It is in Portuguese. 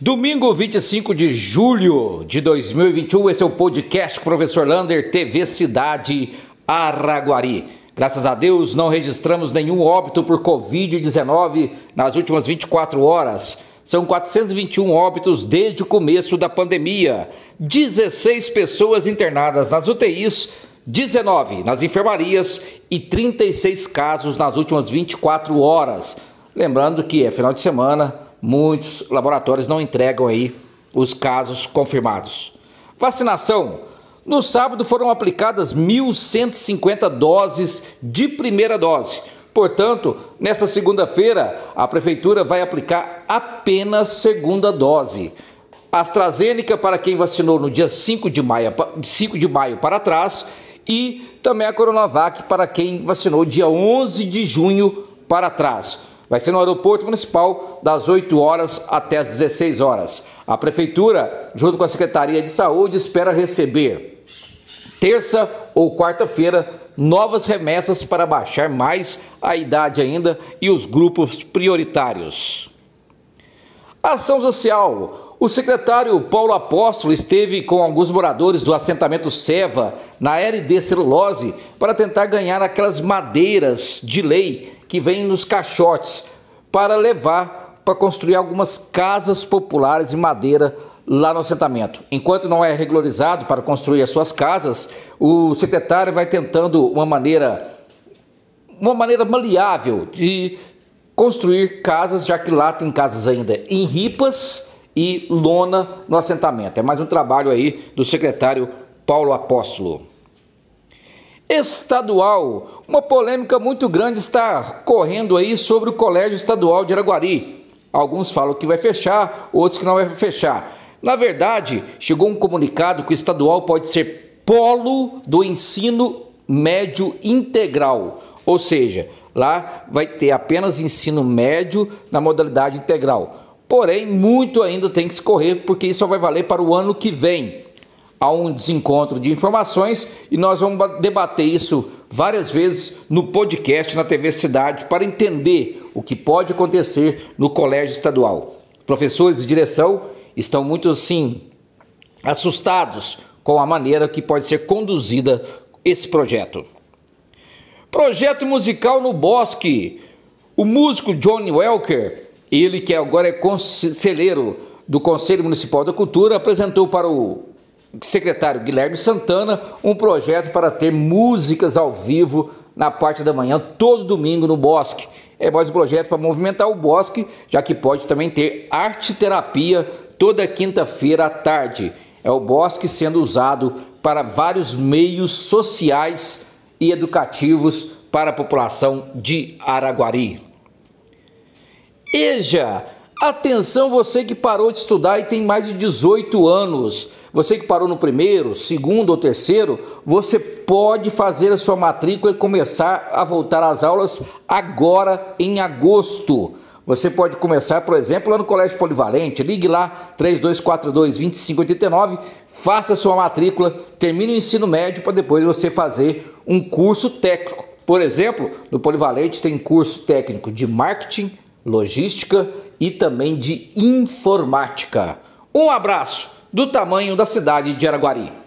Domingo 25 de julho de 2021, esse é o podcast Professor Lander, TV Cidade Araguari. Graças a Deus, não registramos nenhum óbito por Covid-19 nas últimas 24 horas. São 421 óbitos desde o começo da pandemia. 16 pessoas internadas nas UTIs, 19 nas enfermarias e 36 casos nas últimas 24 horas. Lembrando que é final de semana, muitos laboratórios não entregam aí os casos confirmados. Vacinação. No sábado foram aplicadas 1.150 doses de primeira dose. Portanto, nessa segunda-feira, a prefeitura vai aplicar apenas segunda dose. AstraZeneca para quem vacinou no dia 5 de maio, 5 de maio para trás e também a Coronavac para quem vacinou dia 11 de junho para trás. Vai ser no aeroporto municipal das 8 horas até as 16 horas. A prefeitura, junto com a Secretaria de Saúde, espera receber terça ou quarta-feira novas remessas para baixar mais a idade ainda e os grupos prioritários. Ação social. O secretário Paulo Apóstolo esteve com alguns moradores do assentamento Seva, na RD Celulose, para tentar ganhar aquelas madeiras de lei que vêm nos caixotes para levar para construir algumas casas populares de madeira lá no assentamento. Enquanto não é regularizado para construir as suas casas, o secretário vai tentando uma maneira uma maneira maleável de construir casas, já que lá tem casas ainda em ripas e lona no assentamento. É mais um trabalho aí do secretário Paulo Apóstolo. Estadual, uma polêmica muito grande está correndo aí sobre o Colégio Estadual de Araguari. Alguns falam que vai fechar, outros que não vai fechar. Na verdade, chegou um comunicado que o estadual pode ser polo do ensino médio integral, ou seja, Lá vai ter apenas ensino médio na modalidade integral. Porém, muito ainda tem que se correr, porque isso só vai valer para o ano que vem. Há um desencontro de informações e nós vamos debater isso várias vezes no podcast na TV Cidade para entender o que pode acontecer no colégio estadual. Professores de direção estão muito assim assustados com a maneira que pode ser conduzida esse projeto. Projeto musical no Bosque. O músico Johnny Welker, ele que agora é conselheiro do Conselho Municipal da Cultura, apresentou para o secretário Guilherme Santana um projeto para ter músicas ao vivo na parte da manhã, todo domingo no Bosque. É mais um projeto para movimentar o Bosque, já que pode também ter arte terapia toda quinta-feira à tarde. É o Bosque sendo usado para vários meios sociais e educativos para a população de Araguari. EJA, atenção você que parou de estudar e tem mais de 18 anos. Você que parou no primeiro, segundo ou terceiro, você pode fazer a sua matrícula e começar a voltar às aulas agora em agosto. Você pode começar, por exemplo, lá no Colégio Polivalente. Ligue lá 3242-2589, faça sua matrícula, termine o ensino médio para depois você fazer um curso técnico. Por exemplo, no Polivalente tem curso técnico de marketing, logística e também de informática. Um abraço do tamanho da cidade de Araguari.